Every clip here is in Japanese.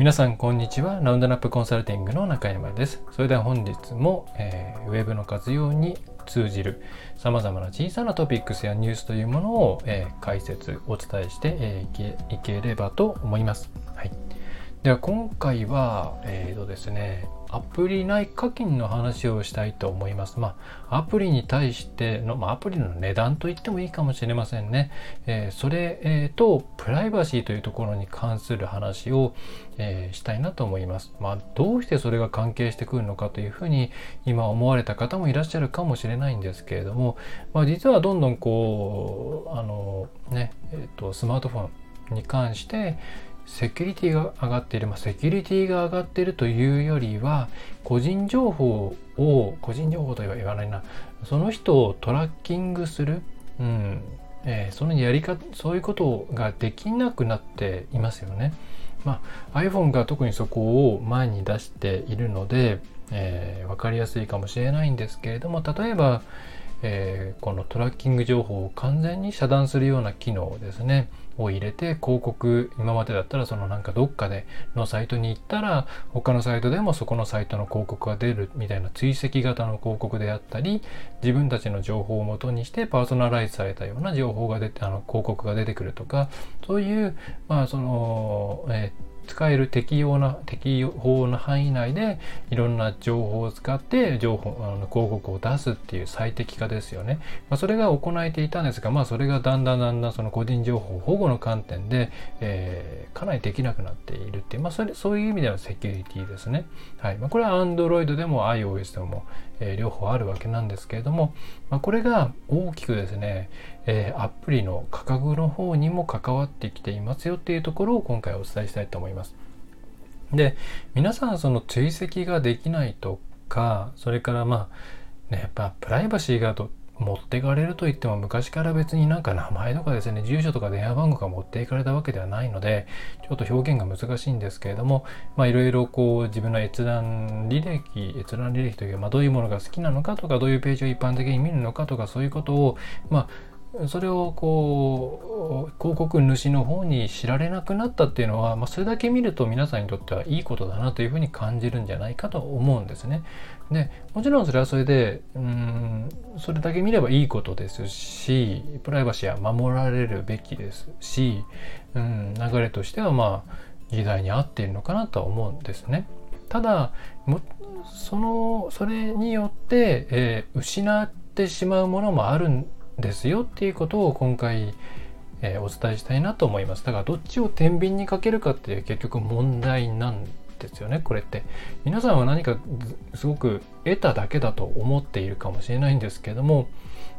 皆さんこんにちは。ラウンドナップコンサルティングの中山です。それでは本日も、えー、ウェブの活用に通じるさまざまな小さなトピックスやニュースというものを、えー、解説お伝えして、えー、いければと思います、はい、では今回はえーとですねアプリ内課金の話をしたいと思います。まあ、アプリに対しての、まあ、アプリの値段と言ってもいいかもしれませんね。えー、それ、えー、と、プライバシーというところに関する話を、えー、したいなと思います。まあ、どうしてそれが関係してくるのかというふうに今思われた方もいらっしゃるかもしれないんですけれども、まあ、実はどんどんこう、あのね、えっ、と、スマートフォンに関して、セキュリティが上がっている、まあ、セキュリティが上がっているというよりは個人情報を個人情報とは言わないな。その人をトラッキングする、うん。えー、そのやり方そういうことができなくなっていますよね。まあ、iPhone が特にそこを前に出しているので、えー、分かりやすいかもしれないんですけれども例えば、えー、このトラッキング情報を完全に遮断するような機能ですね。を入れて広告今までだったらそのなんかどっかでのサイトに行ったら他のサイトでもそこのサイトの広告が出るみたいな追跡型の広告であったり自分たちの情報をもとにしてパーソナライズされたような情報が出てあの広告が出てくるとかそういうまあその、えー使える適用な適法の範囲内でいろんな情報を使って情報あの広告を出すっていう最適化ですよね。まあ、それが行えていたんですが、まあ、それがだんだんだんだんその個人情報保護の観点で、えー、かなりできなくなっているっていう、まあ、それそういう意味ではセキュリティですね。はいまあ、これは Android でも iOS でも、えー、両方あるわけなんですけれども、まあ、これが大きくですね、えー、アプリの価格の方にも関わってきていますよっていうところを今回お伝えしたいと思います。で皆さんその追跡ができないとかそれからまあねやっぱプライバシーがと持っていかれると言っても昔から別になんか名前とかですね住所とか電話番号が持っていかれたわけではないのでちょっと表現が難しいんですけれどもまあいろいろこう自分の閲覧履歴閲覧履歴というか、まあ、どういうものが好きなのかとかどういうページを一般的に見るのかとかそういうことをまあそれをこう広告主の方に知られなくなったっていうのは、まあ、それだけ見ると皆さんにとってはいいことだなというふうに感じるんじゃないかと思うんですね。でもちろんそれはそれでうんそれだけ見ればいいことですしプライバシーは守られるべきですしうん流れとしてはまあ時代に合っているのかなとは思うんですね。ただそのそれによって、えー、失ってしまうものもあるんですよっていうことを今回、えー、お伝えしたいなと思います。だからどっちを天秤にかけるかっていう結局問題なんですよねこれって。皆さんは何かすごく得ただけだと思っているかもしれないんですけども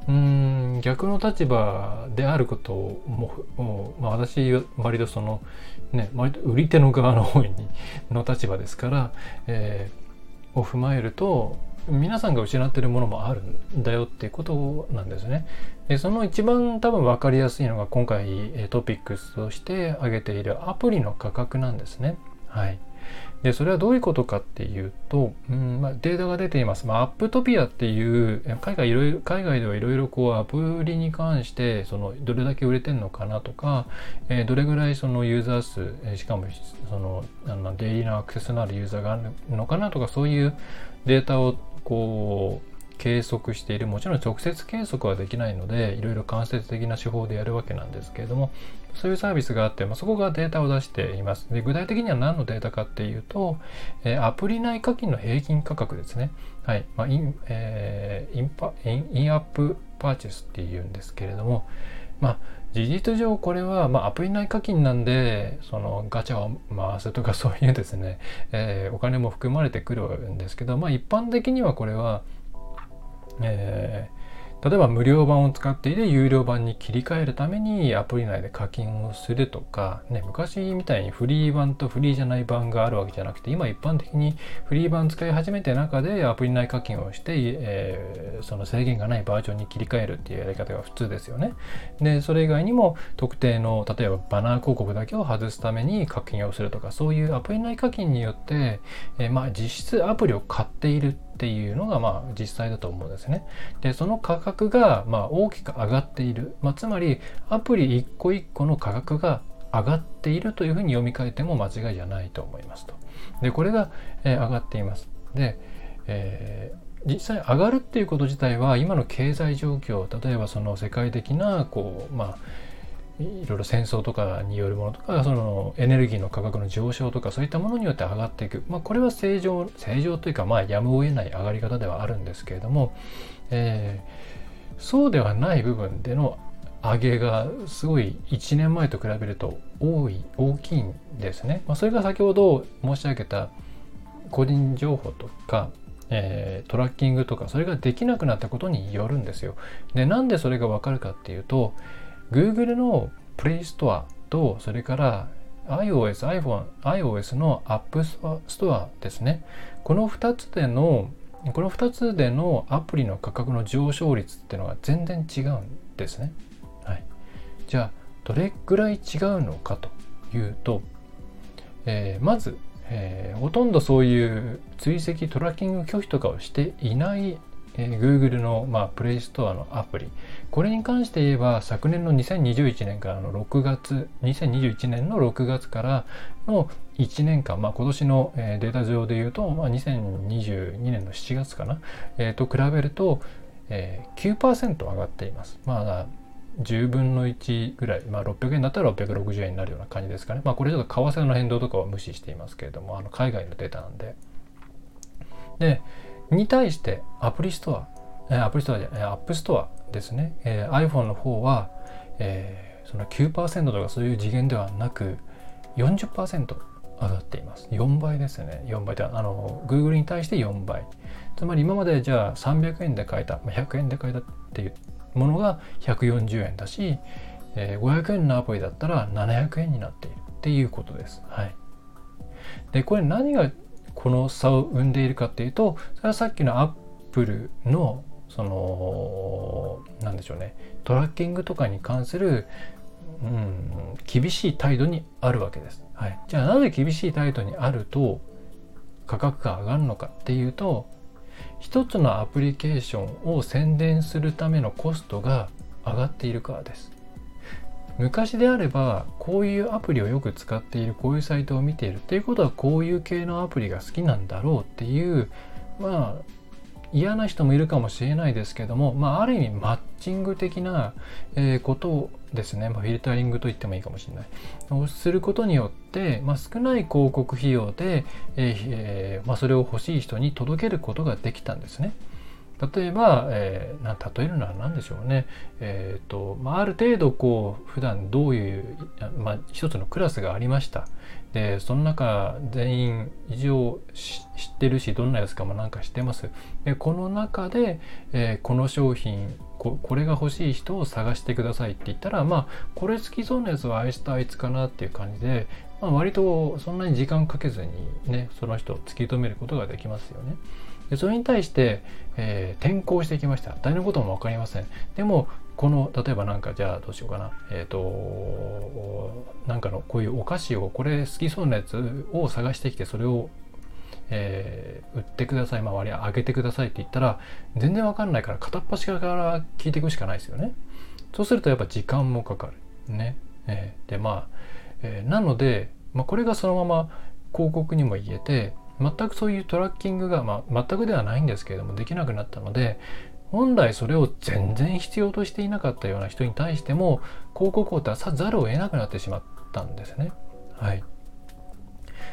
うん逆の立場であることをもう、まあ、私割とそのね割と売り手の側の方にの立場ですから、えー、を踏まえると皆さんが失ってるものもあるんだよっていうことなんですね。でその一番多分分かりやすいのが今回トピックスとして挙げているアプリの価格なんですね。はい。でそれはどういうことかっていうと、うんまあ、データが出ています、まあ、アップトピアっていう海外海外ではいろいろこうアプリに関してそのどれだけ売れてるのかなとか、えー、どれぐらいそのユーザー数、えー、しかもそのあのデイリーのアクセスのあるユーザーがあるのかなとかそういうデータをこう計測している。もちろん直接計測はできないのでいろいろ間接的な手法でやるわけなんですけれどもそういうサービスがあって、まあ、そこがデータを出しています。で具体的には何のデータかっていうと、えー、アプリ内課金の平均価格ですね。はい、まあインえー、インパイン in-app purchase っていうんですけれどもまあ事実上これは、まあ、アプリ内課金なんでそのガチャを回すとかそういうですね、えー、お金も含まれてくるんですけど、まあ、一般的にはこれはえー例えば無料版を使っていて有料版に切り替えるためにアプリ内で課金をするとか、ね、昔みたいにフリー版とフリーじゃない版があるわけじゃなくて今一般的にフリー版使い始めて中でアプリ内課金をして、えー、その制限がないバージョンに切り替えるっていうやり方が普通ですよね。でそれ以外にも特定の例えばバナー広告だけを外すために課金をするとかそういうアプリ内課金によって、えー、まあ実質アプリを買っているってていうのがまあ実際だと思うんですね。でその価格がま大きく上がっている、まあ、つまりアプリ一個一個の価格が上がっているというふうに読み替えても間違いじゃないと思いますと。でこれが、え、上がっています。で、えー、実際上がるっていうこと自体は今の経済状況例えばその世界的なこうまあいろいろ戦争とかによるものとかそのエネルギーの価格の上昇とかそういったものによって上がっていく、まあ、これは正常正常というかまあやむを得ない上がり方ではあるんですけれども、えー、そうではない部分での上げがすごい1年前と比べると多い大きいんですね。まあ、それが先ほど申し上げた個人情報とか、えー、トラッキングとかそれができなくなったことによるんですよ。でなんでそれがわかるかっていうと Google の Play Store とそれから iOS、iPhone、iOS の App Store ですね。この2つでのこの2つでのアプリの価格の上昇率っていうのが全然違うんですね。はい、じゃあどれぐらい違うのかというと、えー、まず、えー、ほとんどそういう追跡トラッキング拒否とかをしていないえー、Google の、まあ、プレイストアのアプリこれに関して言えば昨年の2021年からの6月2021年の6月からの1年間、まあ、今年の、えー、データ上で言うと、まあ、2022年の7月かな、えー、と比べると、えー、9%上がっています。まあ10分の1ぐらい、まあ、600円だったら660円になるような感じですかね。まあ、これちょっと為替の変動とかは無視していますけれども、あの海外のデータなんで。で、に対してアプリストア、アプリストアじゃない、 App Store ですね、えー、iPhone の方は、えー、その9%とかそういう次元ではなく40%上がっています。4倍ですね。4倍ってあの Google に対して4倍。つまり今までじゃあ300円で買えた、100円で買えたっていうものが140円だし、えー、500円のアプリだったら700円になっているっていうことです。はい。で、これ何がこの差を生んでいるかっていうとそれはさっきのアップルのその何でしょうねトラッキングとかに関する、うん、厳しい態度にあるわけです。はい、じゃあなぜ厳しい態度にあると価格が上がるのかっていうと一つのアプリケーションを宣伝するためのコストが上がっているからです。昔であればこういうアプリをよく使っているこういうサイトを見ているっていうことはこういう系のアプリが好きなんだろうっていうまあ嫌な人もいるかもしれないですけども、まあ、ある意味マッチング的な、えことですね、まあ、フィルタリングと言ってもいいかもしれないをすることによって、まあ、少ない広告費用で、えー、まあ、それを欲しい人に届けることができたんですね。例えば、えー、な例えるのは何でしょうね、えーとまあ、ある程度こう普段どういう、まあ、一つのクラスがありました。でその中全員一応知ってるしどんなやつかもなんか知ってます。でこの中で、えー、この商品ここれが欲しい人を探してくださいって言ったらまあこれ好きそうなやつはあいつとあいつかなっていう感じで、まあ、割とそんなに時間かけずにねその人を突き止めることができますよね。でそれに対して、えー、転校してきました誰のことも分かりませんでもこの例えばなんかじゃあどうしようかなえっ、ー、となんかのこういうお菓子をこれ好きそうなやつを探してきてそれをえー、売ってください、まあ、割り上げてくださいって言ったら全然わかんないから片っ端から聞いていくしかないですよね。そうするとやっぱ時間もかかる。ね。えー、でまあ、えー、なので、まあ、これがそのまま広告にも言えて全くそういうトラッキングが、まあ、全くではないんですけれどもできなくなったので本来それを全然必要としていなかったような人に対しても広告を出さざるを得なくなってしまったんですね。はい、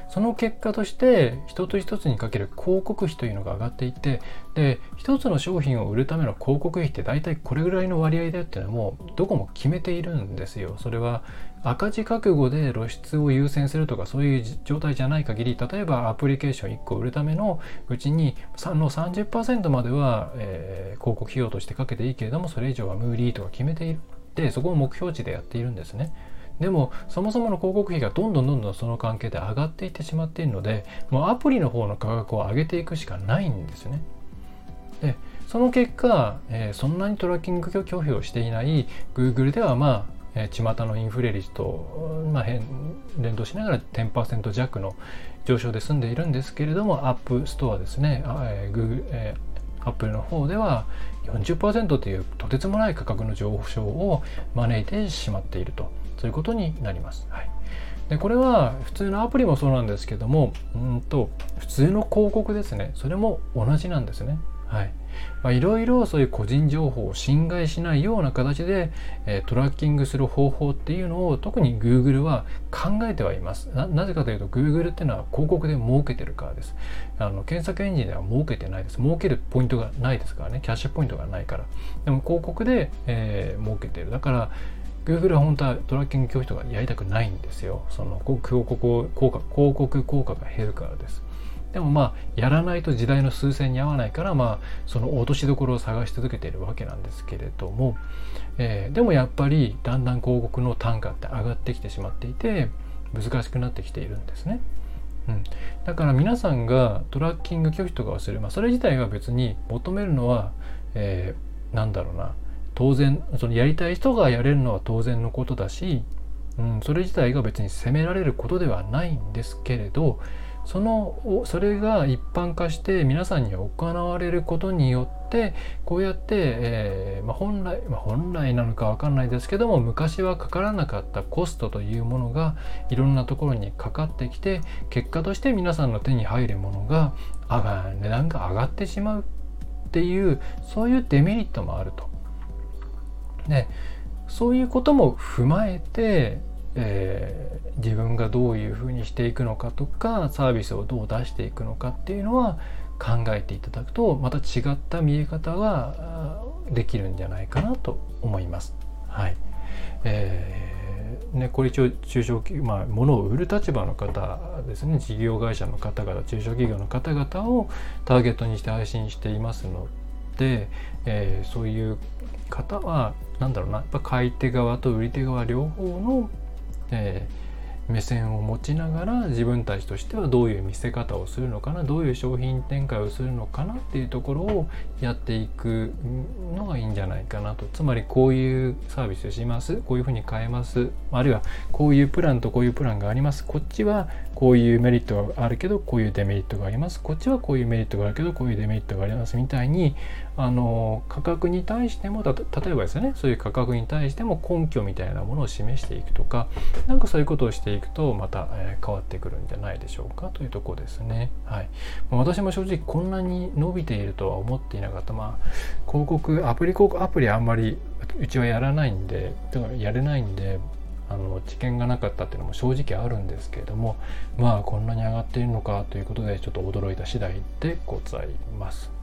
その結果として一つ一つにかける広告費というのが上がっていてで一つの商品を売るための広告費って大体これぐらいの割合だっていうのはもうどこも決めているんですよ。それは赤字覚悟で露出を優先するとかそういう状態じゃない限り例えばアプリケーション1個売るためのうちにの30%までは、えー、広告費用としてかけていいけれどもそれ以上は無理とか決めているでそこを目標値でやっているんですね。でもそもそもの広告費がどんどんどんどんその関係で上がっていってしまっているのでもうアプリの方の価格を上げていくしかないんですね。でその結果、えー、そんなにトラッキング拒否をしていない Google ではまあえ巷のインフレ率と、まあ、連動しながら10%弱の上昇で済んでいるんですけれども、アップストアですね、えー Google えアップルの方では40%というとてつもない価格の上昇を招いてしまっているとそういうことになります。はい、でこれは普通のアプリもそうなんですけどもうんと普通の広告ですねそれも同じなんですね。はいまあ、いろいろそういう個人情報を侵害しないような形で、えー、トラッキングする方法っていうのを特に Google は考えてはいますな。ぜかというと Google っていうのは広告で儲けてるからです。あの検索エンジンでは儲けてないです。儲けるポイントがないですからね。キャッシュポイントがないから。でも広告で、えー、儲けてる。だから Google は本当はトラッキング教室とかやりたくないんですよ。その広告効果広告効果が減るからです。でもまあやらないと時代の数勢に合わないからまあその落としどころを探し続けているわけなんですけれども、えー、でもやっぱりだんだん広告の単価って上がってきてしまっていて難しくなってきているんですね。うん、だから皆さんがトラッキング拒否とかをする、まあ、それ自体は別に求めるのは、えー、なんだろうな。当然そのやりたい人がやれるのは当然のことだし、うん、それ自体が別に責められることではないんですけれどそのそれが一般化して皆さんに行われることによってこうやって、えー、まあ、本来、まあ、本来なのか分かんないですけども昔はかからなかったコストというものがいろんなところにかかってきて結果として皆さんの手に入るものが上が値段が上がってしまうっていうそういうデメリットもあると。でそういうことも踏まえてえー、自分がどういうふうにしていくのかとかサービスをどう出していくのかっていうのは考えていただくとまた違った見え方ができるんじゃないかなと思います。はいえーね、これ一応中小企業、まあ、物を売る立場の方ですね事業会社の方々中小企業の方々をターゲットにして配信していますので、えー、そういう方は何だろうなやっぱ買い手側と売り手側両方のえー、目線を持ちながら自分たちとしてはどういう見せ方をするのかなどういう商品展開をするのかなっていうところをやっていくのがいいんじゃないかなと。つまりこういうサービスしますこういうふうに変えますあるいはこういうプランとこういうプランがあります。こっちはこういうメリットがあるけどこういうデメリットがあります。こっちはこういうメリットがあるけどこういうデメリットがあります。みたいにあの価格に対しても例えばですねそういう価格に対しても根拠みたいなものを示していくとかなんかそういうことをしていくとまた、えー、変わってくるんじゃないでしょうかというとこですね。はい、私も正直こんなに伸びているとは思っていなかったまあ広告アプリ広告アプリあんまりうちはやらないんでやれないんであの知見がなかったっていうのも正直あるんですけれどもまあこんなに上がっているのかということでちょっと驚いた次第でございます。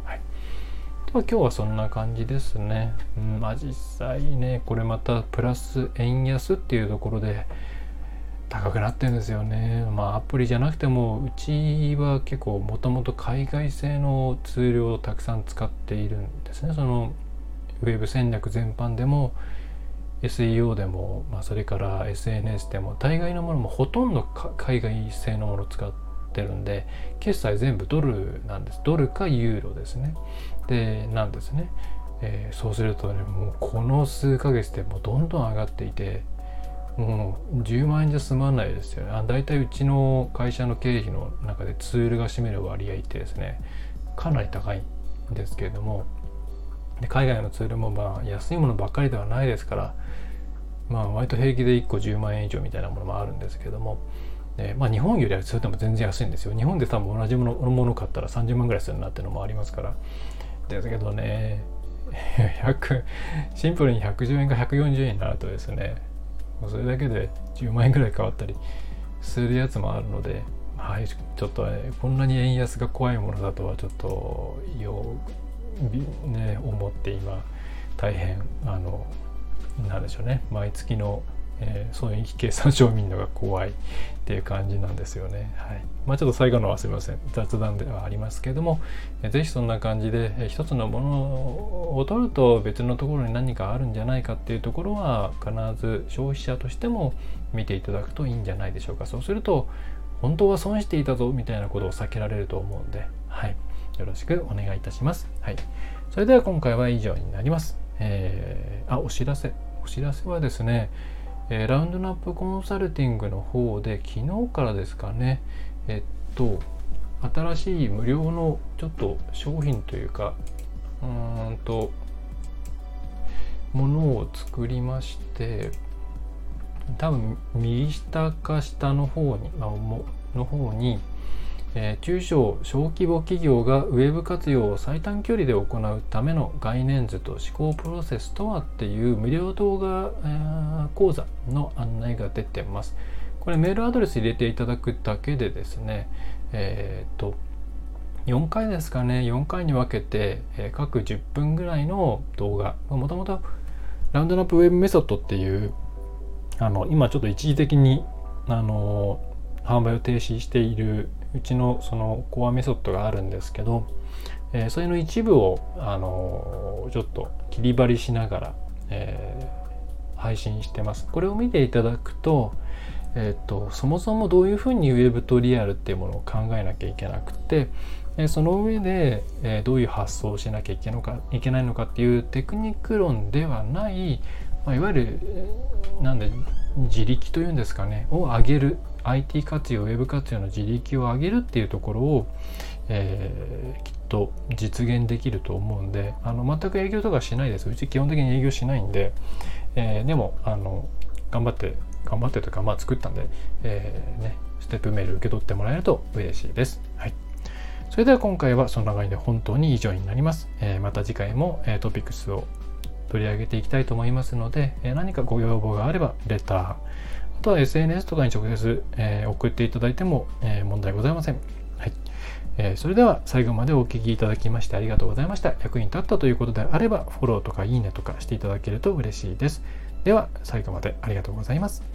ま、今日はそんな感じですね。うん、まあ実際ね、これまたプラス円安っていうところで高くなってるんですよね。まあアプリじゃなくても、うちは結構もともと海外製のツールをたくさん使っているんですね。そのウェブ戦略全般でも SEO でも、まあ、それから SNS でも大概のものもほとんど海外製のものを使っててるんで決済全部ドルなんです。ドルかユーロですね。でなんですね、えー、そうするとねもうこの数ヶ月でもうどんどん上がっていてもう10万円じゃ済まないですよね。あ大体うちの会社の経費の中でツールが占める割合ってですねかなり高いんですけれどもで海外のツールもまあ安いものばっかりではないですからまあ割と平気で1個10万円以上みたいなものもあるんですけどもでまあ、日本よりはそれでも全然安いんですよ。日本で多分同じものもの買ったら30万ぐらいするなっていうのもありますから。ですけどね シンプルに110円か140円になるとですねそれだけで10万円ぐらい変わったりするやつもあるので、はい、ちょっと、ね、こんなに円安が怖いものだとはちょっとよ、ね、思って今大変あのなんでしょうね毎月のえー、そういう計算書を見るのが怖いっていう感じなんですよね。はい。まあちょっと最後のはすみません。雑談ではありますけれども、えー、ぜひそんな感じで、えー、一つのものを取ると別のところに何かあるんじゃないかっていうところは必ず消費者としても見ていただくといいんじゃないでしょうか。そうすると、本当は損していたぞみたいなことを避けられると思うんで、はい。よろしくお願いいたします。はい。それでは今回は以上になります。えー、あ、お知らせ。お知らせはですね、えー、ラウンドナップコンサルティングの方で昨日からですかね。えっと新しい無料のちょっと商品というかうーんとものを作りまして多分右下か下の方にの方に、えー、中小小規模企業がウェブ活用を最短距離で行うための概念図と思考プロセスとはっていう無料動画、えー、講座の案内が出てます。これメールアドレス入れていただくだけでですね、えっ、と4回ですかね4回に分けて、え、各10分ぐらいの動画もともとラウンドナップウェブメソッドっていうあの今ちょっと一時的にあの販売を停止しているうちのそのコアメソッドがあるんですけど、えー、それの一部をあのちょっと切り張りしながら、えー、配信してます。これを見ていただくと,、えーと、そもそもどういうふうにウェブとリアルっていうものを考えなきゃいけなくて、えその上で、えどういう発想をしなきゃいけのかいけないのかっていうテクニック論ではない、まあ、いわゆるなんで自力というんですかねを上げる IT 活用ウェブ活用の自力を上げるっていうところを、えー、きっと実現できると思うんであの全く営業とかしないですうち基本的に営業しないんで、えー、でもあの頑張って頑張ってとかまあ作ったんで、えー、ね、ステップメール受け取ってもらえると嬉しいです。はいそれでは今回はその中で本当に以上になります。えー、また次回も、え、トピックスを取り上げていきたいと思いますので、えー、何かご要望があればレター、あとは SNS とかに直接、えー、送っていただいても、えー、問題ございません。はいえー、それでは最後までお聴きいただきましてありがとうございました。役に立ったということであれば、フォローとかいいねとかしていただけると嬉しいです。では、最後までありがとうございます。